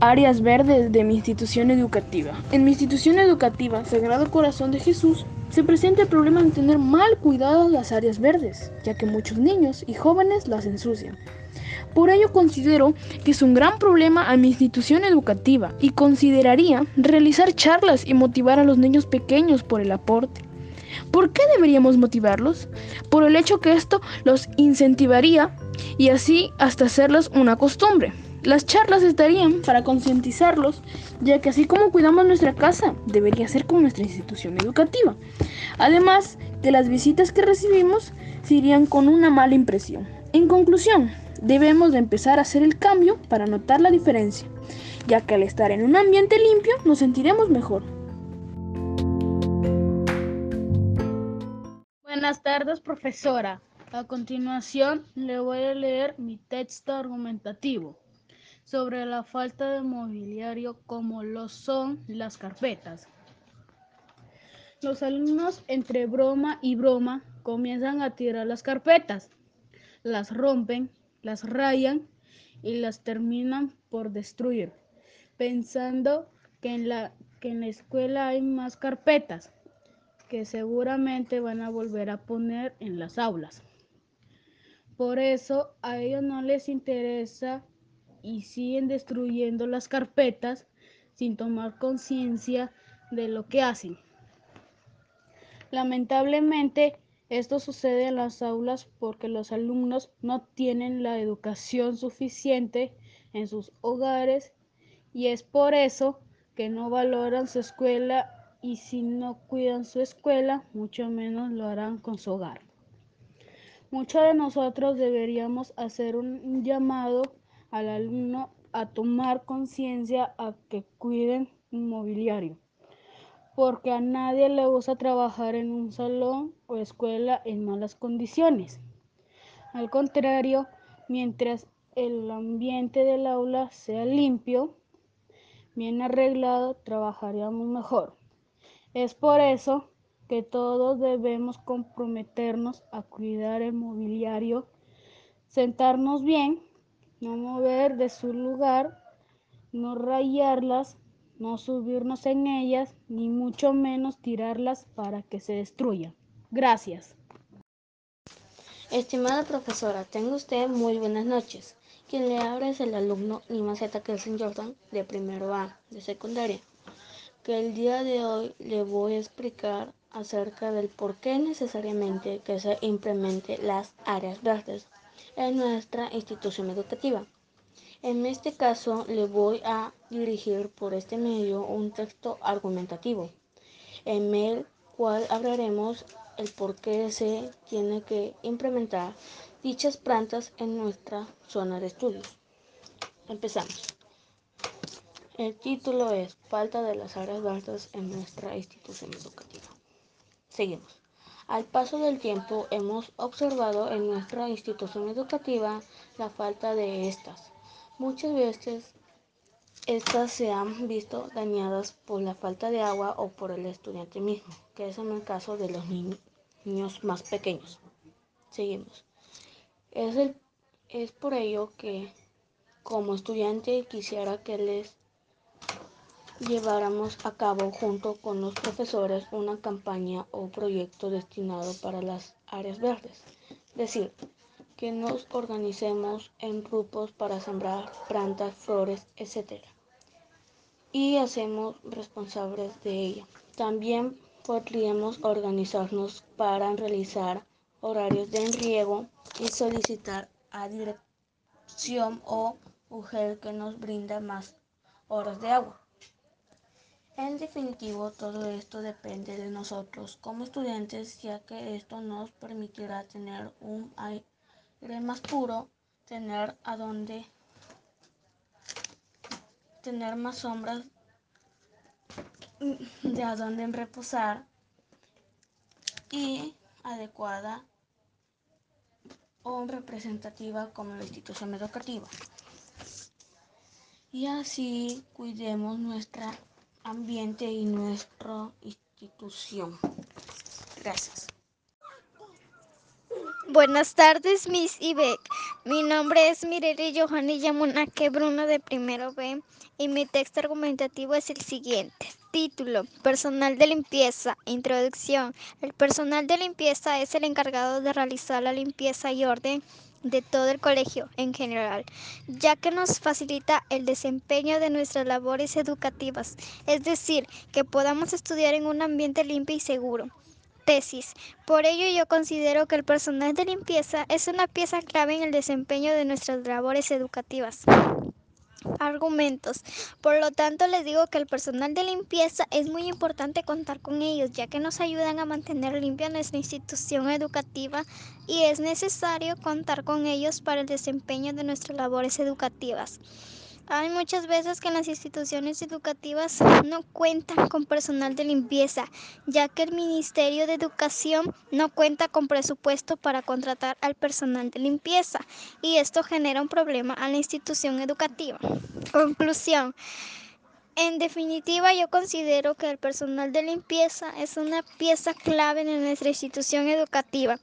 áreas verdes de mi institución educativa. En mi institución educativa, Sagrado Corazón de Jesús, se presenta el problema de tener mal cuidadas las áreas verdes, ya que muchos niños y jóvenes las ensucian. Por ello considero que es un gran problema a mi institución educativa y consideraría realizar charlas y motivar a los niños pequeños por el aporte. ¿Por qué deberíamos motivarlos? Por el hecho que esto los incentivaría y así hasta hacerlos una costumbre. Las charlas estarían para concientizarlos, ya que así como cuidamos nuestra casa, debería ser con nuestra institución educativa. Además, que las visitas que recibimos se irían con una mala impresión. En conclusión, debemos de empezar a hacer el cambio para notar la diferencia, ya que al estar en un ambiente limpio nos sentiremos mejor. Buenas tardes, profesora. A continuación, le voy a leer mi texto argumentativo sobre la falta de mobiliario como lo son las carpetas. Los alumnos entre broma y broma comienzan a tirar las carpetas, las rompen, las rayan y las terminan por destruir, pensando que en la, que en la escuela hay más carpetas que seguramente van a volver a poner en las aulas. Por eso a ellos no les interesa y siguen destruyendo las carpetas sin tomar conciencia de lo que hacen. Lamentablemente, esto sucede en las aulas porque los alumnos no tienen la educación suficiente en sus hogares y es por eso que no valoran su escuela y si no cuidan su escuela, mucho menos lo harán con su hogar. Muchos de nosotros deberíamos hacer un llamado al alumno a tomar conciencia a que cuiden un mobiliario, porque a nadie le gusta trabajar en un salón o escuela en malas condiciones. Al contrario, mientras el ambiente del aula sea limpio, bien arreglado, trabajaríamos mejor. Es por eso que todos debemos comprometernos a cuidar el mobiliario, sentarnos bien, no mover de su lugar, no rayarlas, no subirnos en ellas, ni mucho menos tirarlas para que se destruyan. Gracias. Estimada profesora, tenga usted muy buenas noches. Quien le habla es el alumno Nimaceta Kelsen Jordan de primero A de secundaria que el día de hoy le voy a explicar acerca del por qué necesariamente que se implemente las áreas verdes en nuestra institución educativa. En este caso le voy a dirigir por este medio un texto argumentativo, en el cual hablaremos el por qué se tiene que implementar dichas plantas en nuestra zona de estudios. Empezamos. El título es Falta de las áreas verdes en nuestra institución educativa. Seguimos. Al paso del tiempo hemos observado en nuestra institución educativa la falta de estas. Muchas veces estas se han visto dañadas por la falta de agua o por el estudiante mismo, que es en el caso de los niños más pequeños. Seguimos. Es, el, es por ello que como estudiante quisiera que les lleváramos a cabo junto con los profesores una campaña o proyecto destinado para las áreas verdes. Es decir, que nos organicemos en grupos para sembrar plantas, flores, etc. Y hacemos responsables de ella. También podríamos organizarnos para realizar horarios de riego y solicitar a dirección o mujer que nos brinda más horas de agua. En definitivo, todo esto depende de nosotros como estudiantes, ya que esto nos permitirá tener un aire más puro, tener a dónde tener más sombras de a dónde reposar y adecuada o representativa como la institución educativa. Y así cuidemos nuestra ambiente y nuestra institución. Gracias. Buenas tardes, Miss Ibeck. Mi nombre es Mireli Johanny Yamunaque Bruno de primero B y mi texto argumentativo es el siguiente. Título: Personal de limpieza. Introducción. El personal de limpieza es el encargado de realizar la limpieza y orden de todo el colegio en general, ya que nos facilita el desempeño de nuestras labores educativas, es decir, que podamos estudiar en un ambiente limpio y seguro. Tesis. Por ello yo considero que el personal de limpieza es una pieza clave en el desempeño de nuestras labores educativas argumentos. Por lo tanto, les digo que el personal de limpieza es muy importante contar con ellos, ya que nos ayudan a mantener limpia nuestra institución educativa y es necesario contar con ellos para el desempeño de nuestras labores educativas. Hay muchas veces que las instituciones educativas no cuentan con personal de limpieza, ya que el Ministerio de Educación no cuenta con presupuesto para contratar al personal de limpieza y esto genera un problema a la institución educativa. Conclusión. En definitiva, yo considero que el personal de limpieza es una pieza clave en nuestra institución educativa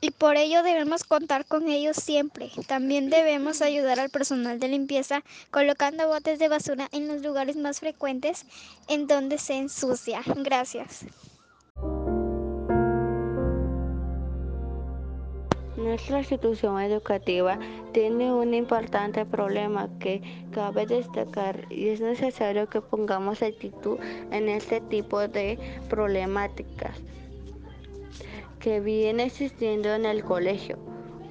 y por ello debemos contar con ellos siempre. También debemos ayudar al personal de limpieza colocando botes de basura en los lugares más frecuentes en donde se ensucia. Gracias. Nuestra institución educativa tiene un importante problema que cabe destacar y es necesario que pongamos actitud en este tipo de problemáticas que viene existiendo en el colegio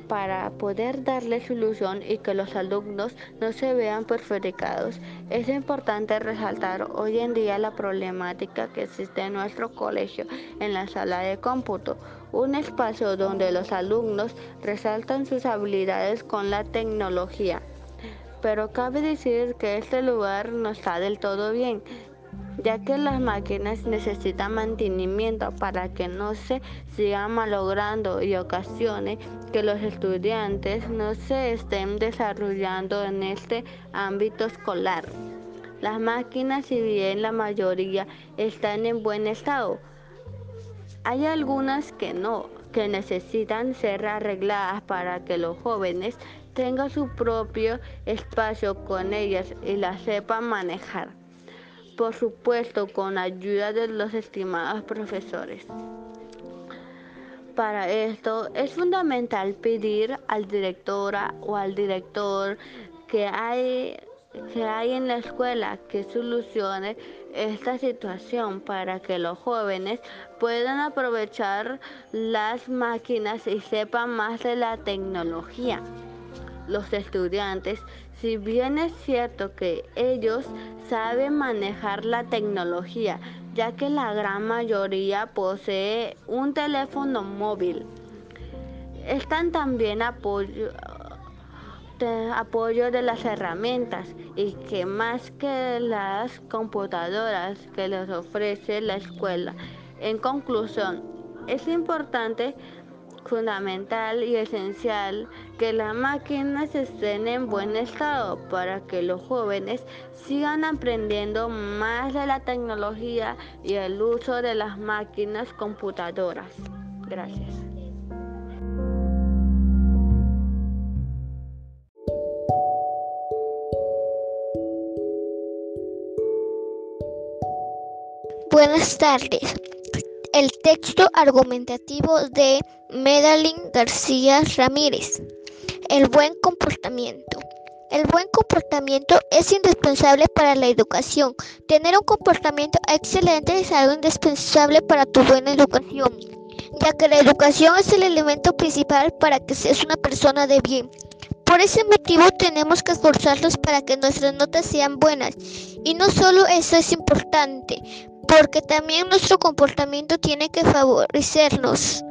para poder darle solución y que los alumnos no se vean perjudicados. Es importante resaltar hoy en día la problemática que existe en nuestro colegio en la sala de cómputo, un espacio donde los alumnos resaltan sus habilidades con la tecnología. Pero cabe decir que este lugar no está del todo bien, ya que las máquinas necesitan mantenimiento para que no se sigan malogrando y ocasione que los estudiantes no se estén desarrollando en este ámbito escolar. Las máquinas, si bien la mayoría están en buen estado, hay algunas que no, que necesitan ser arregladas para que los jóvenes tengan su propio espacio con ellas y las sepan manejar por supuesto con ayuda de los estimados profesores. Para esto es fundamental pedir al directora o al director que hay, que hay en la escuela que solucione esta situación para que los jóvenes puedan aprovechar las máquinas y sepan más de la tecnología. Los estudiantes si bien es cierto que ellos saben manejar la tecnología, ya que la gran mayoría posee un teléfono móvil, están también apoyo de, apoyo de las herramientas y que más que las computadoras que les ofrece la escuela. En conclusión, es importante fundamental y esencial que las máquinas estén en buen estado para que los jóvenes sigan aprendiendo más de la tecnología y el uso de las máquinas computadoras. Gracias. Buenas tardes. El texto argumentativo de Medalín García Ramírez. El buen comportamiento. El buen comportamiento es indispensable para la educación. Tener un comportamiento excelente es algo indispensable para tu buena educación, ya que la educación es el elemento principal para que seas una persona de bien. Por ese motivo tenemos que esforzarnos para que nuestras notas sean buenas. Y no solo eso es importante, porque también nuestro comportamiento tiene que favorecernos.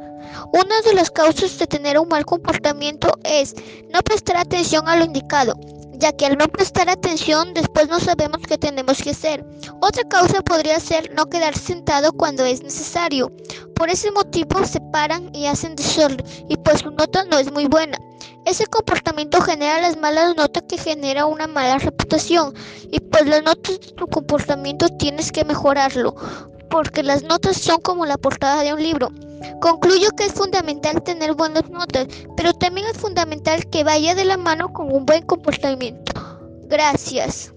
Una de las causas de tener un mal comportamiento es no prestar atención a lo indicado, ya que al no prestar atención después no sabemos qué tenemos que hacer. Otra causa podría ser no quedar sentado cuando es necesario. Por ese motivo se paran y hacen desorden y pues su nota no es muy buena. Ese comportamiento genera las malas notas que genera una mala reputación y pues las notas de tu comportamiento tienes que mejorarlo porque las notas son como la portada de un libro. Concluyo que es fundamental tener buenas notas, pero también es fundamental que vaya de la mano con un buen comportamiento. Gracias.